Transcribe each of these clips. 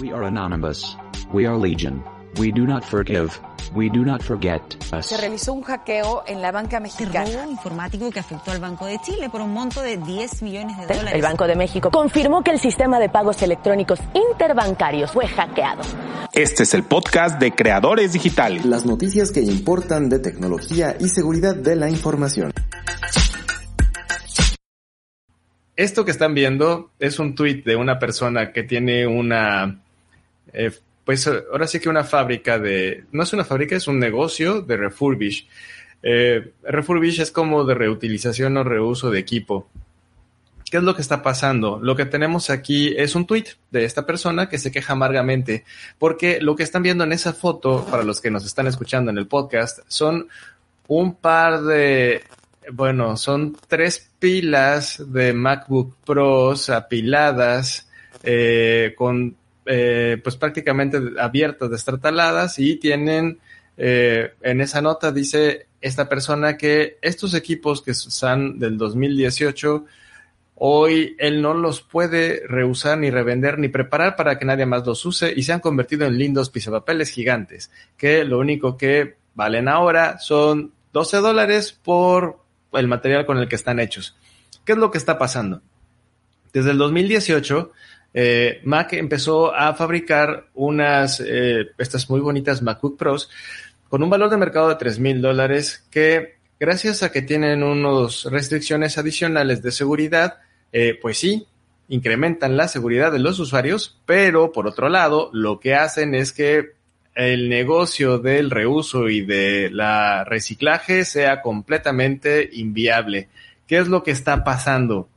We are anonymous. We are legion. We do not forgive. We do not forget us. Se realizó un hackeo en la banca mexicana. robo informático que afectó al Banco de Chile por un monto de 10 millones de dólares. El Banco de México confirmó que el sistema de pagos electrónicos interbancarios fue hackeado. Este es el podcast de Creadores Digitales. Las noticias que importan de tecnología y seguridad de la información. Esto que están viendo es un tweet de una persona que tiene una, eh, pues ahora sí que una fábrica de, no es una fábrica, es un negocio de refurbish. Eh, refurbish es como de reutilización o reuso de equipo. ¿Qué es lo que está pasando? Lo que tenemos aquí es un tweet de esta persona que se queja amargamente porque lo que están viendo en esa foto, para los que nos están escuchando en el podcast, son un par de bueno, son tres pilas de MacBook Pros apiladas eh, con eh, pues prácticamente abiertas, destrataladas y tienen eh, en esa nota dice esta persona que estos equipos que son del 2018 hoy él no los puede reusar ni revender ni preparar para que nadie más los use y se han convertido en lindos pisapapeles gigantes que lo único que valen ahora son 12 dólares por el material con el que están hechos. ¿Qué es lo que está pasando? Desde el 2018, eh, Mac empezó a fabricar unas, eh, estas muy bonitas MacBook Pros con un valor de mercado de 3 mil dólares que gracias a que tienen unas restricciones adicionales de seguridad, eh, pues sí, incrementan la seguridad de los usuarios, pero por otro lado, lo que hacen es que el negocio del reuso y de la reciclaje sea completamente inviable. ¿Qué es lo que está pasando?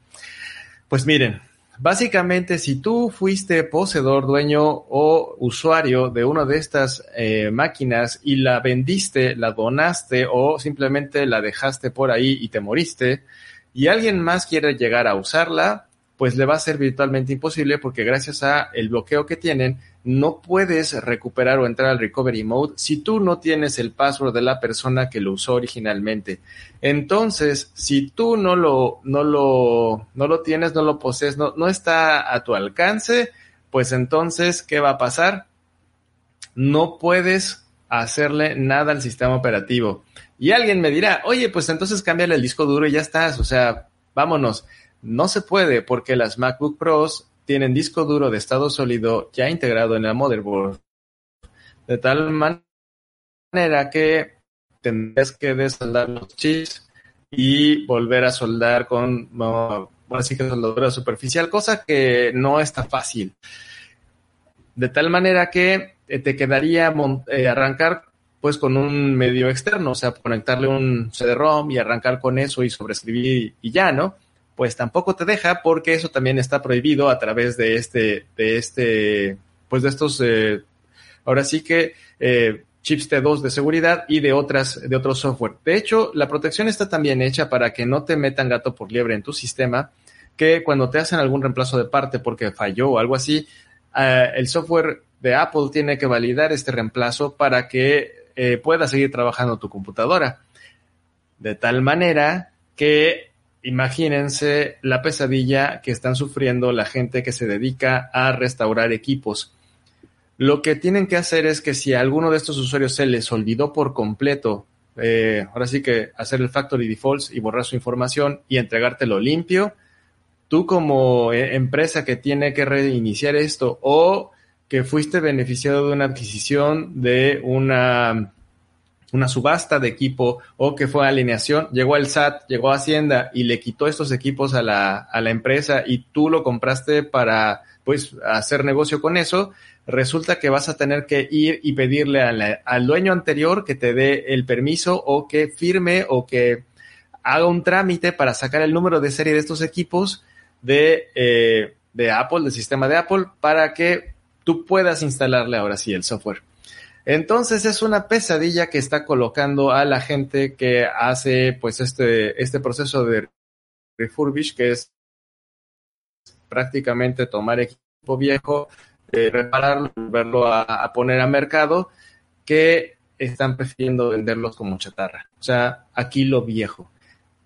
Pues miren, básicamente si tú fuiste poseedor, dueño o usuario de una de estas eh, máquinas y la vendiste, la donaste o simplemente la dejaste por ahí y te moriste y alguien más quiere llegar a usarla, pues le va a ser virtualmente imposible porque gracias a el bloqueo que tienen no puedes recuperar o entrar al recovery mode si tú no tienes el password de la persona que lo usó originalmente. Entonces, si tú no lo, no lo, no lo tienes, no lo posees, no, no está a tu alcance, pues entonces, ¿qué va a pasar? No puedes hacerle nada al sistema operativo. Y alguien me dirá, oye, pues entonces cámbiale el disco duro y ya estás, o sea, vámonos. No se puede porque las MacBook Pros tienen disco duro de estado sólido ya integrado en la motherboard, de tal manera que tendrás que desoldar los chips y volver a soldar con, no, así que soldadura superficial, cosa que no está fácil. De tal manera que eh, te quedaría eh, arrancar pues con un medio externo, o sea, conectarle un CD-ROM y arrancar con eso y sobreescribir y ya, ¿no? Pues tampoco te deja porque eso también está prohibido a través de este, de este, pues de estos, eh, ahora sí que eh, chips T2 de seguridad y de otras, de otro software. De hecho, la protección está también hecha para que no te metan gato por liebre en tu sistema, que cuando te hacen algún reemplazo de parte porque falló o algo así, eh, el software de Apple tiene que validar este reemplazo para que pueda seguir trabajando tu computadora. De tal manera que imagínense la pesadilla que están sufriendo la gente que se dedica a restaurar equipos. Lo que tienen que hacer es que si a alguno de estos usuarios se les olvidó por completo, eh, ahora sí que hacer el factory defaults y borrar su información y entregártelo limpio, tú como eh, empresa que tiene que reiniciar esto o que fuiste beneficiado de una adquisición de una una subasta de equipo o que fue alineación, llegó el SAT, llegó a Hacienda y le quitó estos equipos a la, a la empresa y tú lo compraste para pues hacer negocio con eso, resulta que vas a tener que ir y pedirle al dueño anterior que te dé el permiso o que firme o que haga un trámite para sacar el número de serie de estos equipos de, eh, de Apple, del sistema de Apple, para que tú puedas instalarle ahora sí el software. Entonces es una pesadilla que está colocando a la gente que hace pues este, este proceso de refurbish, que es prácticamente tomar equipo viejo, eh, repararlo, volverlo a, a poner a mercado, que están prefiriendo venderlos como chatarra. O sea, aquí lo viejo.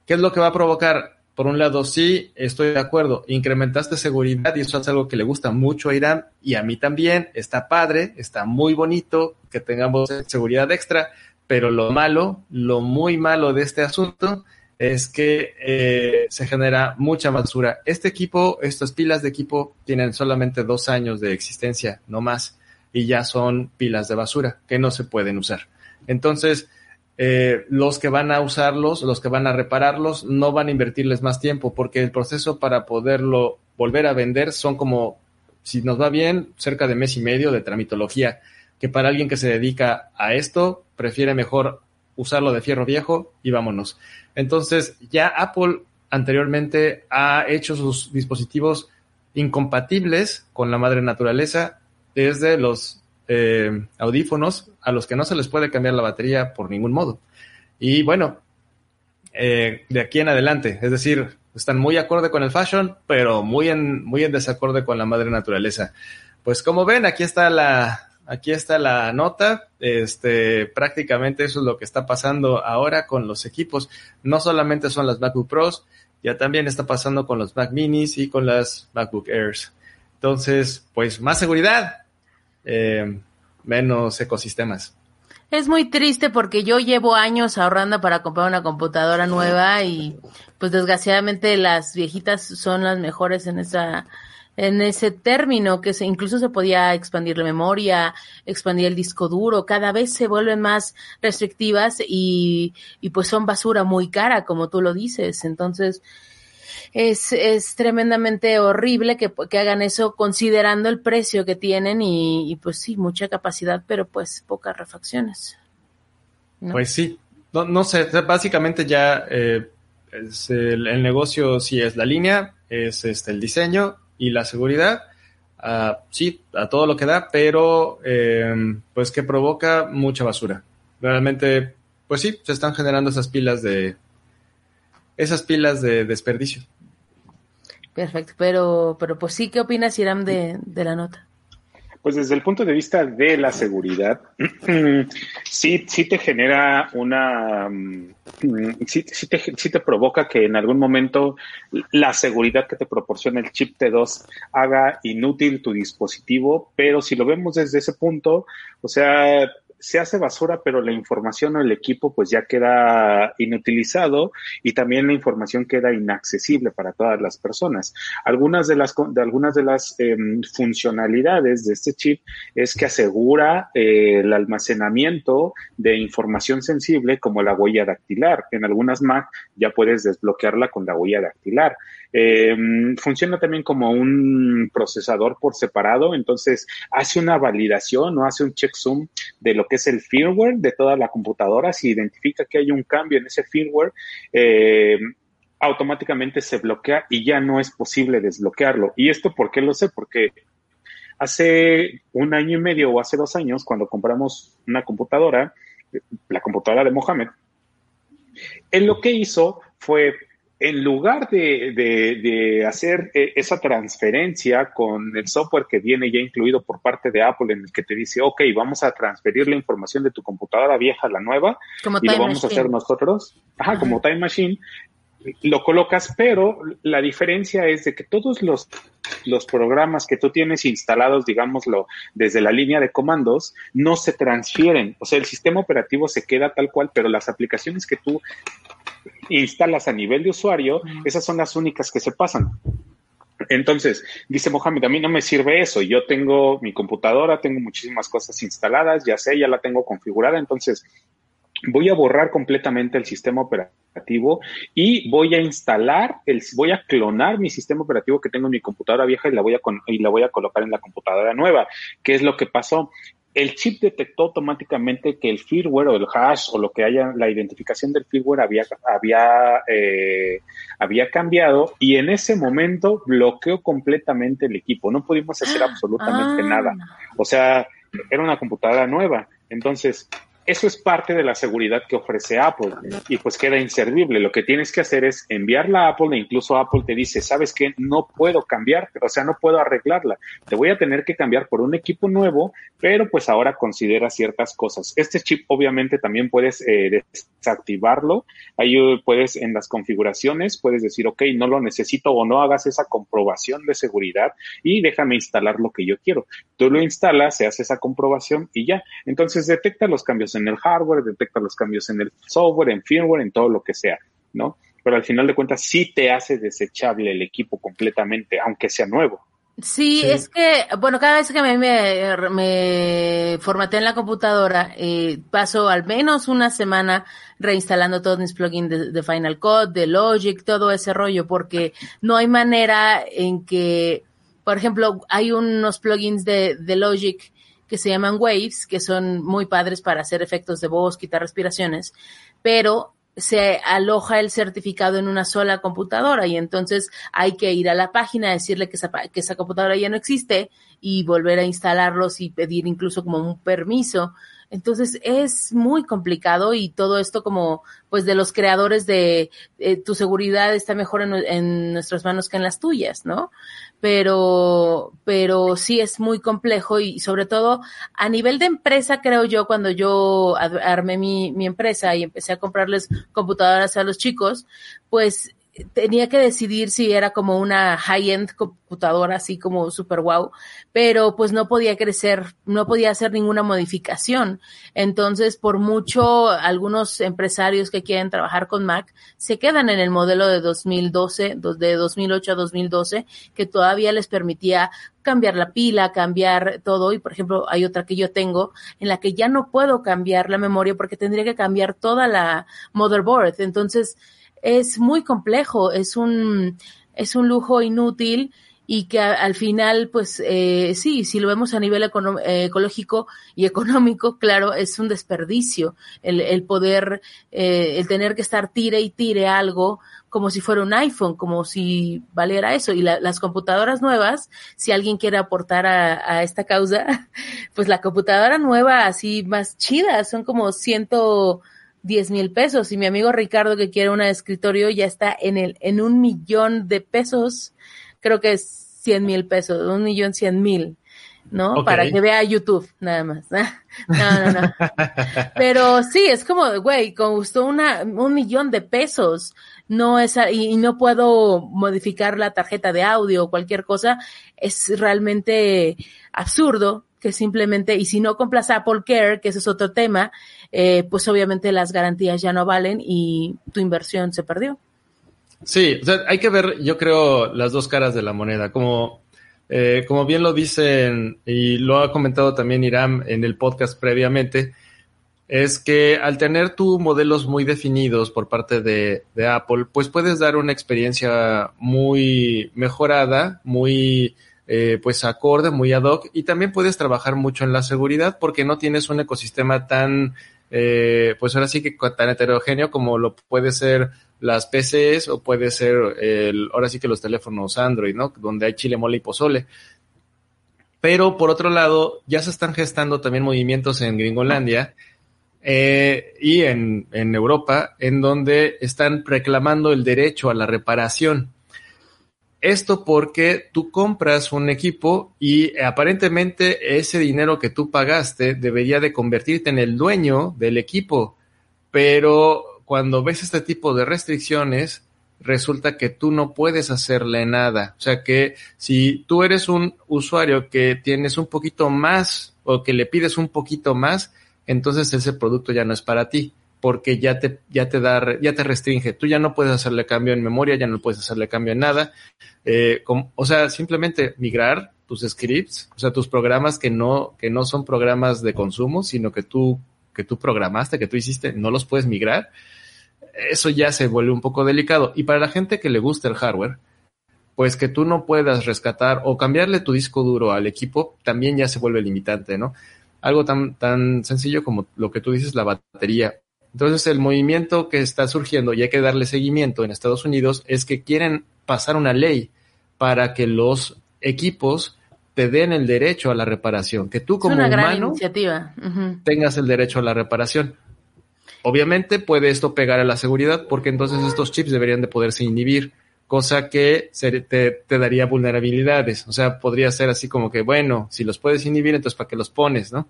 ¿Qué es lo que va a provocar? Por un lado, sí, estoy de acuerdo, incrementaste seguridad y eso es algo que le gusta mucho a Irán y a mí también, está padre, está muy bonito que tengamos seguridad extra, pero lo malo, lo muy malo de este asunto es que eh, se genera mucha basura. Este equipo, estas pilas de equipo tienen solamente dos años de existencia, no más, y ya son pilas de basura que no se pueden usar. Entonces, eh, los que van a usarlos, los que van a repararlos, no van a invertirles más tiempo porque el proceso para poderlo volver a vender son como, si nos va bien, cerca de mes y medio de tramitología, que para alguien que se dedica a esto, prefiere mejor usarlo de fierro viejo y vámonos. Entonces, ya Apple anteriormente ha hecho sus dispositivos incompatibles con la madre naturaleza desde los eh, audífonos a los que no se les puede cambiar la batería por ningún modo. Y bueno, eh, de aquí en adelante, es decir, están muy acorde con el fashion, pero muy en, muy en desacorde con la madre naturaleza. Pues como ven, aquí está la, aquí está la nota. Este, prácticamente eso es lo que está pasando ahora con los equipos. No solamente son las MacBook Pros, ya también está pasando con los Mac Minis y con las MacBook Airs. Entonces, pues más seguridad, eh, menos ecosistemas. Es muy triste porque yo llevo años ahorrando para comprar una computadora nueva y pues desgraciadamente las viejitas son las mejores en esa en ese término que se, incluso se podía expandir la memoria, expandir el disco duro, cada vez se vuelven más restrictivas y, y pues son basura muy cara, como tú lo dices. Entonces, es, es tremendamente horrible que, que hagan eso considerando el precio que tienen y, pues sí, mucha capacidad, pero pues pocas refacciones. Pues sí, no, no sé, básicamente ya eh, el, negocio sí es la línea, es este el diseño y la seguridad, uh, sí, a todo lo que da, pero eh, pues que provoca mucha basura. Realmente, pues sí, se están generando esas pilas de esas pilas de desperdicio. Perfecto, pero, pero pues sí, ¿qué opinas, Iram, de, de la nota? Pues desde el punto de vista de la seguridad, sí, sí te genera una, sí, sí, te, sí te provoca que en algún momento la seguridad que te proporciona el chip T2 haga inútil tu dispositivo, pero si lo vemos desde ese punto, o sea, se hace basura, pero la información o el equipo pues ya queda inutilizado y también la información queda inaccesible para todas las personas. Algunas de las, de algunas de las eh, funcionalidades de este chip es que asegura eh, el almacenamiento de información sensible como la huella dactilar. En algunas Mac ya puedes desbloquearla con la huella dactilar. Eh, funciona también como un procesador por separado, entonces hace una validación o hace un checksum de lo que es el firmware de toda la computadora. Si identifica que hay un cambio en ese firmware, eh, automáticamente se bloquea y ya no es posible desbloquearlo. ¿Y esto por qué lo sé? Porque hace un año y medio o hace dos años, cuando compramos una computadora, la computadora de Mohamed, él lo que hizo fue en lugar de, de, de, hacer eh, esa transferencia con el software que viene ya incluido por parte de Apple, en el que te dice, ok, vamos a transferir la información de tu computadora vieja a la nueva como y lo vamos Machine. a hacer nosotros, ajá, como Time Machine, lo colocas, pero la diferencia es de que todos los, los programas que tú tienes instalados, digámoslo, desde la línea de comandos, no se transfieren. O sea, el sistema operativo se queda tal cual, pero las aplicaciones que tú instalas a nivel de usuario, esas son las únicas que se pasan. Entonces, dice Mohamed, a mí no me sirve eso. Yo tengo mi computadora, tengo muchísimas cosas instaladas, ya sé, ya la tengo configurada, entonces voy a borrar completamente el sistema operativo y voy a instalar, el, voy a clonar mi sistema operativo que tengo en mi computadora vieja y la voy a, y la voy a colocar en la computadora nueva. ¿Qué es lo que pasó? El chip detectó automáticamente que el firmware o el hash o lo que haya, la identificación del firmware había, había, eh, había cambiado y en ese momento bloqueó completamente el equipo. No pudimos hacer absolutamente Ah. nada. O sea, era una computadora nueva. Entonces, eso es parte de la seguridad que ofrece Apple y pues queda inservible. Lo que tienes que hacer es enviarla a Apple e incluso Apple te dice, sabes que no puedo cambiar, o sea, no puedo arreglarla. Te voy a tener que cambiar por un equipo nuevo, pero pues ahora considera ciertas cosas. Este chip obviamente también puedes eh, desactivarlo. Ahí puedes en las configuraciones, puedes decir, ok, no lo necesito o no hagas esa comprobación de seguridad y déjame instalar lo que yo quiero. Tú lo instalas, se hace esa comprobación y ya. Entonces detecta los cambios en el hardware, detecta los cambios en el software, en firmware, en todo lo que sea, ¿no? Pero al final de cuentas sí te hace desechable el equipo completamente, aunque sea nuevo. Sí, es que, bueno, cada vez que me, me, me formateé en la computadora, eh, paso al menos una semana reinstalando todos mis plugins de, de, Final Cut, de Logic, todo ese rollo, porque no hay manera en que, por ejemplo, hay unos plugins de, de Logic que se llaman Waves, que son muy padres para hacer efectos de voz, quitar respiraciones, pero se aloja el certificado en una sola computadora y entonces hay que ir a la página, decirle que esa, computadora ya no existe y volver a instalarlos y pedir incluso como un permiso. Entonces es muy complicado y todo esto como pues de los creadores de eh, tu seguridad está mejor en, en, nuestras manos que en las tuyas, ¿no? Pero, pero sí es muy complejo y sobre todo a nivel de empresa creo yo cuando yo armé mi, mi empresa y empecé a comprarles computadoras a los chicos, pues tenía que decidir si era como una high-end computadora, así como super wow, pero pues no podía crecer, no podía hacer ninguna modificación. Entonces, por mucho, algunos empresarios que quieren trabajar con Mac se quedan en el modelo de 2012, de 2008 a 2012, que todavía les permitía cambiar la pila, cambiar todo. Y por ejemplo, hay otra que yo tengo en la que ya no puedo cambiar la memoria porque tendría que cambiar toda la motherboard. Entonces, es muy complejo, es un, es un lujo inútil y que al final, pues eh, sí, si lo vemos a nivel eh, ecológico y económico, claro, es un desperdicio el, el poder, eh, el tener que estar tire y tire algo como si fuera un iPhone, como si valiera eso. Y la, las computadoras nuevas, si alguien quiere aportar a, a, esta causa, pues la computadora nueva así más chida, son como ciento 10 mil pesos y mi amigo Ricardo que quiere un escritorio ya está en el en un millón de pesos creo que es 100 mil pesos un millón cien mil ¿no? Okay. Para que vea YouTube, nada más. No, no, no. Pero sí, es como, güey, costó una, un millón de pesos. No es, y, y, no puedo modificar la tarjeta de audio o cualquier cosa. Es realmente absurdo que simplemente, y si no compras Apple Care, que ese es otro tema, eh, pues obviamente las garantías ya no valen y tu inversión se perdió. Sí, o sea, hay que ver, yo creo, las dos caras de la moneda. Como, eh, como bien lo dicen y lo ha comentado también Iram en el podcast previamente, es que al tener tú modelos muy definidos por parte de Apple, pues puedes dar una experiencia muy mejorada, muy eh, pues acorde, muy ad hoc, y también puedes trabajar mucho en la seguridad porque no tienes un ecosistema tan eh, pues ahora sí que tan heterogéneo como lo puede ser las PCs o puede ser el, ahora sí que los teléfonos Android, ¿no? Donde hay chile, mole y pozole. Pero por otro lado, ya se están gestando también movimientos en Gringolandia eh, y en, en Europa, en donde están reclamando el derecho a la reparación. Esto porque tú compras un equipo y aparentemente ese dinero que tú pagaste debería de convertirte en el dueño del equipo. Pero cuando ves este tipo de restricciones, resulta que tú no puedes hacerle nada. O sea que si tú eres un usuario que tienes un poquito más o que le pides un poquito más, entonces ese producto ya no es para ti porque ya te, ya te da, ya te restringe. Tú ya no puedes hacerle cambio en memoria, ya no puedes hacerle cambio en nada. Eh, o sea, simplemente migrar tus scripts, o sea, tus programas que no, que no son programas de consumo, sino que tú, que tú programaste, que tú hiciste, no los puedes migrar. Eso ya se vuelve un poco delicado. Y para la gente que le gusta el hardware, pues que tú no puedas rescatar o cambiarle tu disco duro al equipo, también ya se vuelve limitante, ¿no? Algo tan, tan sencillo como lo que tú dices, la batería entonces el movimiento que está surgiendo y hay que darle seguimiento en Estados Unidos es que quieren pasar una ley para que los equipos te den el derecho a la reparación, que tú como humano iniciativa. Tengas el derecho a la reparación. Obviamente puede esto pegar a la seguridad porque entonces estos chips deberían de poderse inhibir, cosa que se- te, te daría vulnerabilidades. O sea, podría ser así como que, bueno, si los puedes inhibir, entonces ¿para qué los pones, no?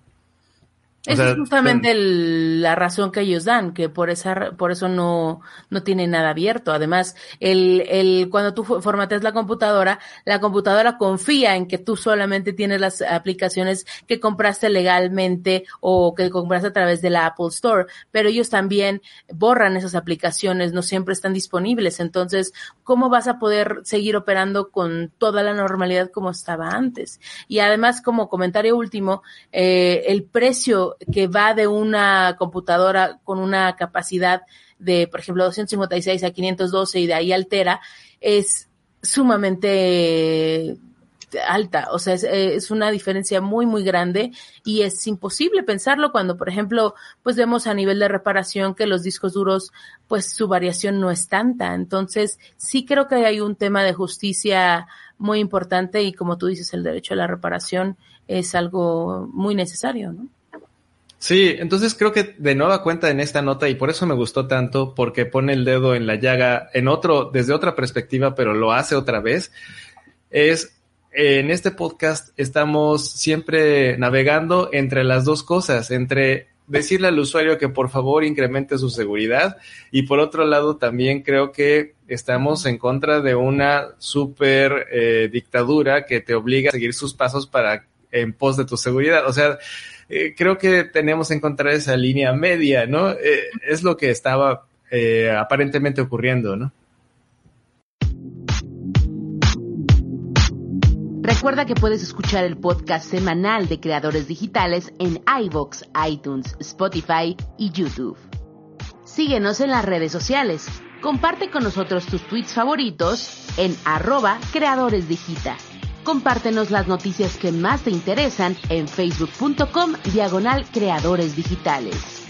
O Esa sea, es justamente el- la razón que ellos dan, que por esa por eso no, no tiene nada abierto. Además, el, el, cuando tú fo- formateas la computadora, la computadora confía en que tú solamente tienes las aplicaciones que compraste legalmente o que compraste a través de la Apple Store, pero ellos también borran esas aplicaciones, no siempre están disponibles. Entonces, ¿cómo vas a poder seguir operando con toda la normalidad como estaba antes? Y además, como comentario último, eh, el precio que va de una computadora con una capacidad de, por ejemplo, 256 a 512 y de ahí altera, es sumamente alta, o sea, es, es una diferencia muy, muy grande y es imposible pensarlo cuando, por ejemplo, pues vemos a nivel de reparación que los discos duros, pues su variación no es tanta. Entonces, sí creo que hay un tema de justicia muy importante y como tú dices, el derecho a la reparación es algo muy necesario, ¿no? Sí, entonces creo que de nueva cuenta en esta nota, y por eso me gustó tanto, porque pone el dedo en la llaga en otro, desde otra perspectiva, pero lo hace otra vez, es en este podcast estamos siempre navegando entre las dos cosas, entre decirle al usuario que por favor incremente su seguridad y por otro lado también creo que estamos en contra de una super eh, dictadura que te obliga a seguir sus pasos para en pos de tu seguridad. O sea, eh, creo que tenemos que encontrar esa línea media, ¿no? Eh, es lo que estaba eh, aparentemente ocurriendo, ¿no? Recuerda que puedes escuchar el podcast semanal de Creadores Digitales en iVoox, iTunes, Spotify y YouTube. Síguenos en las redes sociales. Comparte con nosotros tus tweets favoritos en arroba Creadores. Compártenos las noticias que más te interesan en facebook.com diagonal Creadores Digitales.